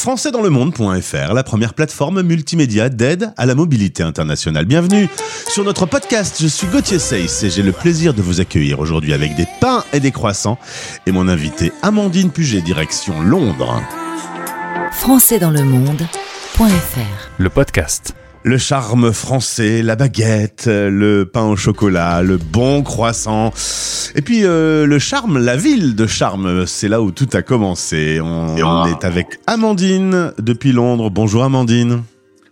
françaisdanslemonde.fr, la première plateforme multimédia d'aide à la mobilité internationale. Bienvenue sur notre podcast. Je suis Gauthier Seyss et j'ai le plaisir de vous accueillir aujourd'hui avec des pains et des croissants et mon invité Amandine Puget, direction Londres. françaisdanslemonde.fr Le podcast. Le charme français, la baguette, le pain au chocolat, le bon croissant. Et puis euh, le charme, la ville de charme, c'est là où tout a commencé. On, on est avec Amandine depuis Londres. Bonjour Amandine.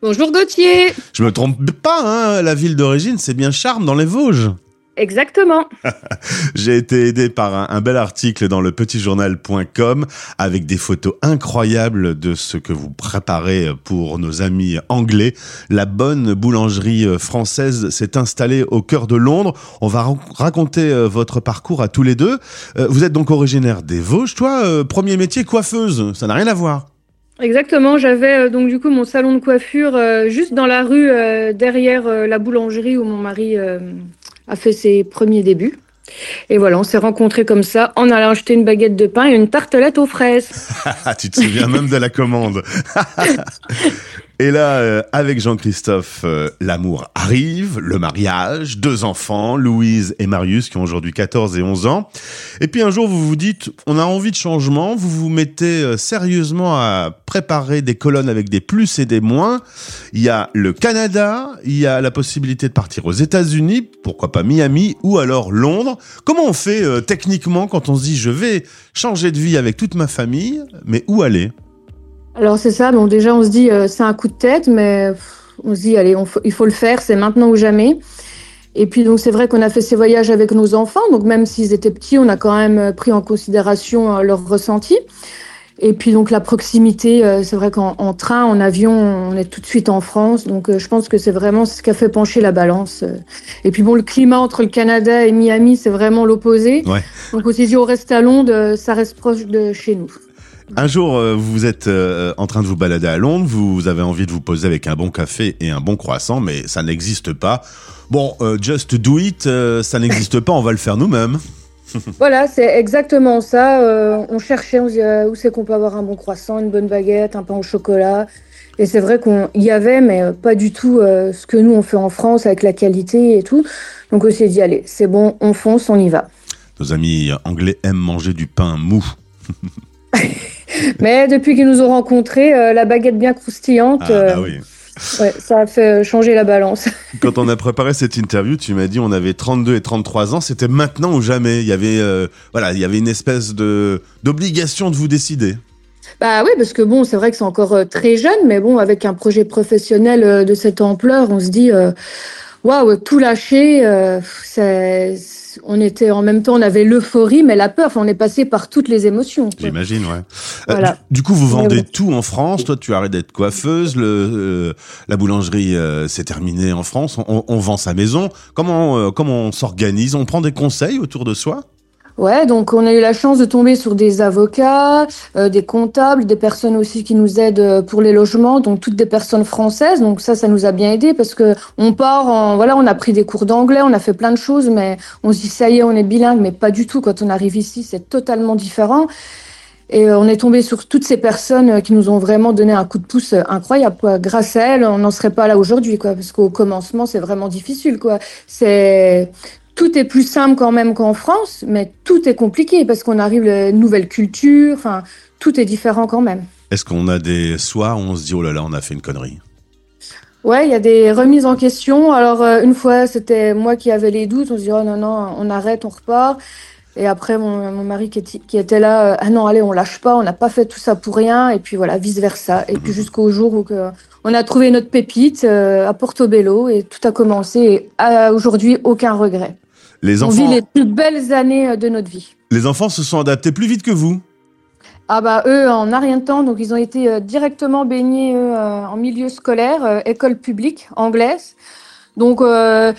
Bonjour Gauthier. Je me trompe pas, hein, la ville d'origine, c'est bien Charme dans les Vosges. Exactement. J'ai été aidé par un, un bel article dans le petitjournal.com avec des photos incroyables de ce que vous préparez pour nos amis anglais. La bonne boulangerie française s'est installée au cœur de Londres. On va raconter euh, votre parcours à tous les deux. Euh, Vous êtes donc originaire des Vosges. Toi, euh, premier métier, coiffeuse. Ça n'a rien à voir. Exactement. J'avais euh, donc du coup mon salon de coiffure euh, juste dans la rue euh, derrière la boulangerie où mon mari a fait ses premiers débuts. Et voilà, on s'est rencontrés comme ça en allant acheter une baguette de pain et une tartelette aux fraises. Tu te souviens même de la commande. Et là, euh, avec Jean-Christophe, euh, l'amour arrive, le mariage, deux enfants, Louise et Marius, qui ont aujourd'hui 14 et 11 ans. Et puis un jour, vous vous dites, on a envie de changement, vous vous mettez euh, sérieusement à préparer des colonnes avec des plus et des moins. Il y a le Canada, il y a la possibilité de partir aux États-Unis, pourquoi pas Miami, ou alors Londres. Comment on fait euh, techniquement quand on se dit, je vais changer de vie avec toute ma famille, mais où aller? Alors c'est ça. Bon déjà on se dit euh, c'est un coup de tête, mais on se dit allez, il faut le faire, c'est maintenant ou jamais. Et puis donc c'est vrai qu'on a fait ces voyages avec nos enfants, donc même s'ils étaient petits, on a quand même euh, pris en considération leur ressenti. Et puis donc la proximité, euh, c'est vrai qu'en en train, en avion, on est tout de suite en France, donc euh, je pense que c'est vraiment ce qui a fait pencher la balance. euh. Et puis bon, le climat entre le Canada et Miami, c'est vraiment l'opposé. Ouais. Donc on s'est dit on reste à Londres, ça reste proche de chez nous. Un jour, vous êtes en train de vous balader à Londres, vous avez envie de vous poser avec un bon café et un bon croissant, mais ça n'existe pas. Bon, just do it, ça n'existe pas, on va le faire nous-mêmes. Voilà, c'est exactement ça. Euh, on cherchait, on se disait, où c'est qu'on peut avoir un bon croissant, une bonne baguette, un pain au chocolat. Et c'est vrai qu'on y avait, mais euh, pas du tout euh, ce que nous on fait en France avec la qualité et tout. Donc on s'est dit, allez, c'est bon, on fonce, on y va. Nos amis anglais aiment manger du pain mou. Mais depuis qu'ils nous ont rencontrés, euh, la baguette bien croustillante, Ah, euh, bah oui. Ouais, ça a fait euh, changer la balance. Quand on a préparé cette interview, tu m'as dit on avait 32 et 33 ans, c'était maintenant ou jamais? Il y avait, euh, voilà, il y avait une espèce de d'obligation de vous décider. Bah oui, parce que bon, c'est vrai que c'est encore euh, très jeune, mais bon, avec un projet professionnel de cette ampleur, on se dit, waouh, tout lâcher, euh, c'est- on était en même temps, on avait l'euphorie, mais la peur. Enfin, on est passé par toutes les émotions. J'imagine, ouais. Euh, Voilà. du, du coup, vous vendez tout en France. Toi, tu arrêtes d'être coiffeuse. Le, euh, la boulangerie, euh, c'est terminé en France. On, on vend sa maison. Comment, euh, comment on s'organise? On prend des conseils autour de soi? Ouais, donc on a eu la chance de tomber sur des avocats, euh, des comptables, des personnes aussi qui nous aident euh, pour les logements, donc toutes des personnes françaises. Donc ça, ça nous a bien aidé parce que on part en, voilà, on a pris des cours d'anglais, on a fait plein de choses, mais on se dit ça y est, on est bilingue, mais pas du tout. Quand on arrive ici, c'est totalement différent. Et euh, on est tombé sur toutes ces personnes qui nous ont vraiment donné un coup de pouce incroyable. Grâce à elles, on n'en serait pas là aujourd'hui, parce qu'au commencement, c'est vraiment difficile. C'est tout est plus simple quand même qu'en France, mais tout est compliqué parce qu'on arrive à une nouvelle culture. Enfin, tout est différent quand même. Est-ce qu'on a des soirs où on se dit oh là là, on a fait une connerie? Ouais, il y a des remises en question. Alors euh, une fois, c'était moi qui avais les doutes. On se dit oh non non, on arrête, on repart. Et après, mon, mon mari qui était, qui était là, euh, ah non, allez, on lâche pas, on n'a pas fait tout ça pour rien. Et puis voilà, vice versa. Et puis jusqu'au jour où que, on a trouvé notre pépite euh, à Portobello et tout a commencé. Et à aujourd'hui, aucun regret. Les On enfants, vit les plus belles années euh, de notre vie. les enfants se sont adaptés plus vite que vous. Ah bah eux en a rien de temps, donc ils ont été euh, directement baignés eux, euh, en milieu scolaire, école publique anglaise. Donc euh,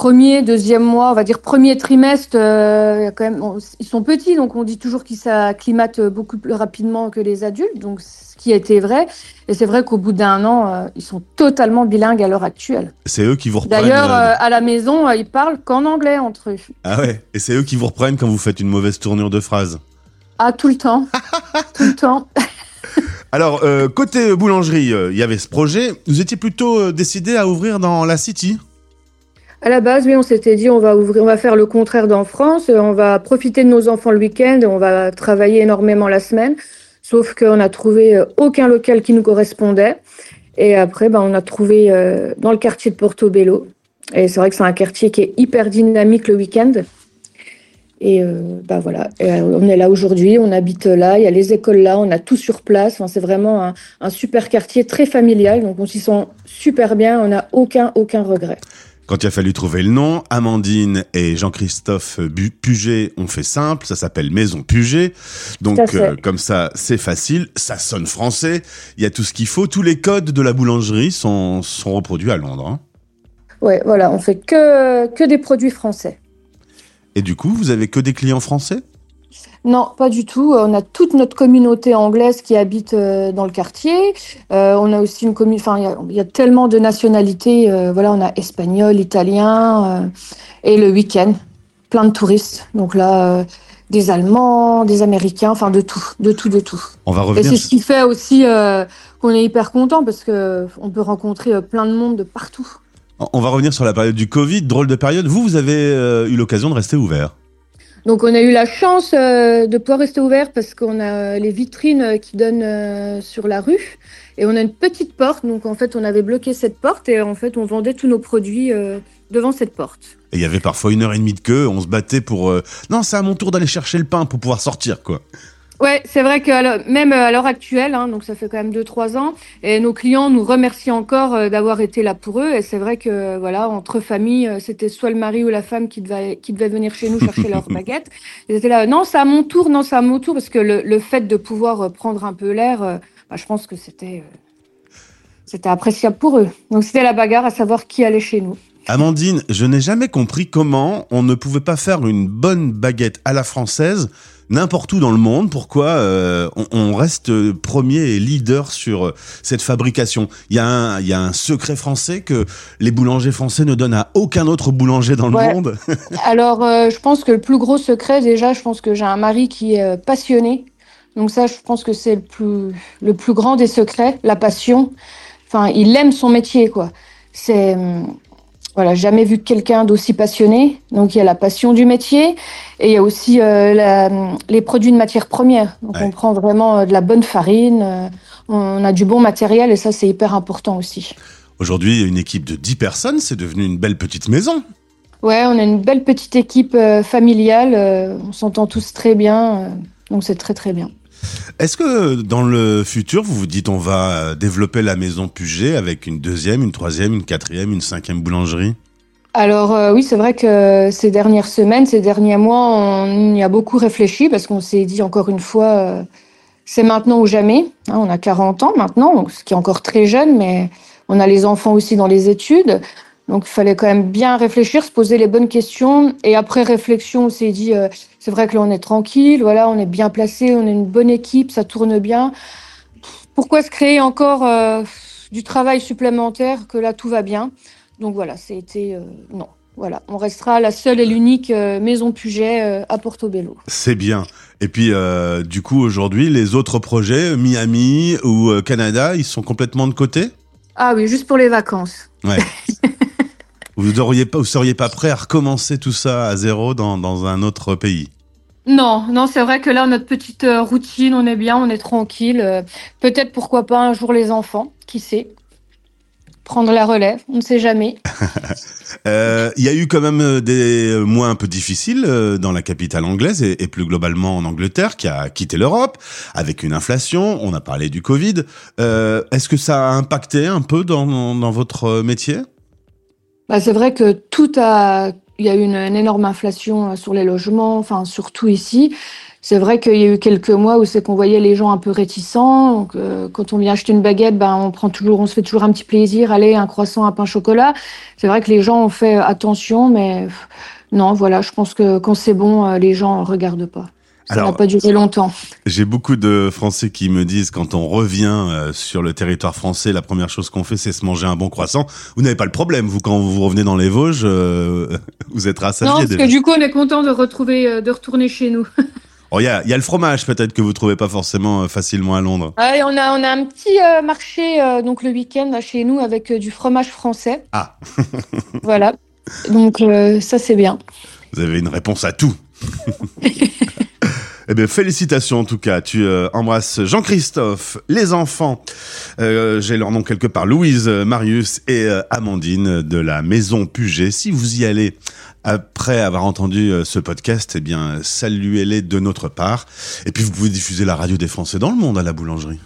premier, deuxième mois, on va dire premier trimestre, euh, quand même, on- ils sont petits, donc on dit toujours qu'ils s'acclimatent beaucoup plus rapidement que les adultes, donc ce qui a été vrai. Et c'est vrai qu'au bout d'un an, euh, ils sont totalement bilingues à l'heure actuelle. C'est eux qui vous reprennent. D'ailleurs, euh, à la maison, ils parlent qu'en anglais entre eux. Ah ouais. Et c'est eux qui vous reprennent quand vous faites une mauvaise tournure de phrase. Ah, tout le temps. tout le temps. Alors, côté boulangerie, il y avait ce projet. Vous étiez plutôt décidé à ouvrir dans la City? À la base, oui, on s'était dit on va ouvrir, on va faire le contraire d'en France, on va profiter de nos enfants le week-end, on va travailler énormément la semaine. Sauf qu'on a trouvé euh, aucun local qui nous correspondait. Et après, ben, on a trouvé euh, dans le quartier de Portobello. Et c'est vrai que c'est un quartier qui est hyper dynamique le week-end. Et euh, ben voilà, on est là aujourd'hui, on habite là, il y a les écoles là, on a tout sur place. Enfin, c'est vraiment un, un super quartier très familial, donc on s'y sent super bien, on n'a aucun, aucun regret. Quand il a fallu trouver le nom, Amandine et Jean-Christophe Puget ont fait simple, ça s'appelle Maison Puget. Donc euh, comme ça, c'est facile, ça sonne français, il y a tout ce qu'il faut, tous les codes de la boulangerie sont, sont reproduits à Londres. hein. Ouais, voilà, on fait que, que des produits français. Et du coup, vous avez que des clients français? Non, pas du tout. On a toute notre communauté anglaise qui habite euh, dans le quartier. Euh, on a aussi une communauté. Enfin, il y a- il y, a tellement de nationalités. euh, voilà, on a espagnol, italien euh, et le week-end, plein de touristes. Donc là, euh, des Allemands, des Américains, enfin de tout, de tout, de tout. On va Et revenir. c'est ce qui fait aussi euh, qu'on est hyper content parce que on peut rencontrer euh, plein de monde de partout. On va revenir sur la période du Covid, drôle de période. Vous, vous avez euh, eu l'occasion de rester ouvert. Donc on a eu la chance euh, de pouvoir rester ouvert parce qu'on a euh, les vitrines euh, qui donnent sur la rue et on a une petite porte. Donc en fait on avait bloqué cette porte et en fait on vendait tous nos produits devant cette porte. Et il y avait parfois une heure et demie de queue, on se battait pour... Non, c'est à mon tour d'aller chercher le pain pour pouvoir sortir, quoi. Ouais, c'est vrai que même euh, à l'heure actuelle, hein, donc ça fait quand même deux trois ans, et nos clients nous remercient encore euh, d'avoir été là pour eux. Et c'est vrai que voilà, entre familles, euh, c'était soit le mari ou la femme qui devait qui devait venir chez nous chercher leur baguette. Ils étaient là, non, c'est à mon tour, non, c'est à mon tour, parce que le, le fait de pouvoir euh, prendre un peu l'air, bah, je pense que c'était c'était appréciable pour eux. Donc c'était la bagarre à savoir qui allait chez nous. Amandine, je n'ai jamais compris comment on ne pouvait pas faire une bonne baguette à la française n'importe où dans le monde. Pourquoi euh, on, on reste premier et leader sur cette fabrication? Il y, a un- il y a un secret français que les boulangers français ne donnent à aucun autre boulanger dans le Ouais. monde? Alors, euh, je pense que le plus gros secret, déjà, je pense que j'ai un mari qui est euh, passionné. Donc ça, je pense que c'est le plus, le plus grand des secrets, la passion. Enfin, il aime son métier, quoi. C'est, hum, voilà, jamais vu quelqu'un d'aussi passionné. Donc il y a la passion du métier et il y a aussi euh, la- les produits de matière première. Donc Ouais. on prend vraiment euh, de la bonne farine, euh, on a du bon matériel et ça, c'est hyper important aussi. Aujourd'hui, une équipe de 10 personnes, c'est devenu une belle petite maison. Ouais, on a une belle petite équipe euh, familiale, euh, on s'entend tous très bien, donc c'est très très bien. Est-ce que dans le futur, vous vous dites on va euh, développer la maison Puget avec une deuxième, une troisième, une quatrième, une cinquième boulangerie? Alors euh, oui, c'est vrai que ces dernières semaines, ces derniers mois, on y a beaucoup réfléchi parce qu'on s'est dit encore une fois, euh, c'est maintenant ou jamais. Hein, on a 40 ans maintenant, ce qui est encore très jeune, mais on a les enfants aussi dans les études. Donc il fallait quand même bien réfléchir, se poser les bonnes questions. Et après réflexion, on s'est dit, euh, c'est vrai que là on est tranquille, voilà, on est bien placé, on est une bonne équipe, ça tourne bien. Pourquoi se créer encore euh, du travail supplémentaire que là tout va bien? Donc voilà, c'était euh, non. Voilà, on restera la seule et l'unique euh, maison Puget euh, à Portobello. C'est bien. Et puis, euh, du coup, aujourd'hui, les autres projets, Miami ou euh, Canada, ils sont complètement de côté? Ah oui, juste pour les vacances. Ouais. vous auriez pas, vous seriez pas prêt à recommencer tout ça à zéro dans, dans un autre pays? Non, non, c'est vrai que là, notre petite euh, routine, on est bien, on est tranquille. euh, Peut-être, pourquoi pas, un jour les enfants, qui sait? Prendre la relève, on ne sait jamais. Euh, Il y a eu quand même des mois un peu difficiles dans la capitale anglaise et, et plus globalement en Angleterre, qui a quitté l'Europe avec une inflation. On a parlé du Covid. Euh, Est-ce que ça a impacté un peu dans, dans votre métier? Bah, c'est vrai que tout a. Il y a eu une, énorme inflation euh, sur les logements, enfin, surtout ici. C'est vrai qu'il y a eu quelques mois où c'est qu'on voyait les gens un peu réticents. Euh, quand on vient acheter une baguette, ben, on prend toujours, on se fait toujours un petit plaisir. Allez, un croissant, un pain chocolat. C'est vrai que les gens ont fait attention, mais non, voilà, je pense que quand c'est bon, euh, les gens regardent pas. Ça n'a pas duré longtemps. J'ai beaucoup de Français qui me disent quand on revient euh, sur le territoire français, la première chose qu'on fait, c'est se manger un bon croissant. Vous n'avez pas le problème, vous, quand vous revenez dans les Vosges, euh, vous êtes Non, rassasié parce déjà. que du coup, on est content de retrouver, euh, de retourner chez nous. Oh, il y a, y a le fromage peut-être que vous trouvez pas forcément facilement à Londres. Ouais, on a, on a un petit euh, marché euh, donc le week-end là, chez nous avec euh, du fromage français. Ah. voilà. Donc euh, ça c'est bien. Vous avez une réponse à tout. Eh bien, félicitations en tout cas. Tu euh, embrasses Jean-Christophe, les enfants. Euh, J'ai leur nom quelque part. Louise, euh, Marius et euh, Amandine de la Maison Puget. Si vous y allez après avoir entendu euh, ce podcast, eh bien, saluez-les de notre part. Et puis, vous pouvez diffuser la radio des Français dans le monde à la boulangerie.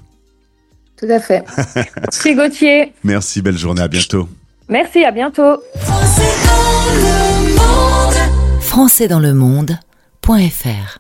Tout à fait. Merci Gauthier. Merci, belle journée, à bientôt. Merci, à bientôt. Français dans le monde.fr